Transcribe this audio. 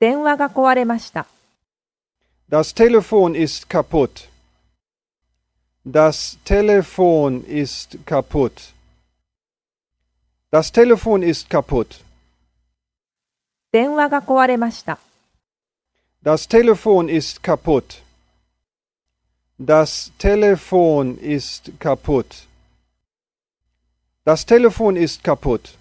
電話が壊れました。Das Telefon ist kaputt. Das Telefon ist kaputt. Das Telefon ist kaputt. 電話が壊れました。Das Telefon ist kaputt. Das Telefon ist kaputt. Das Telefon ist kaputt.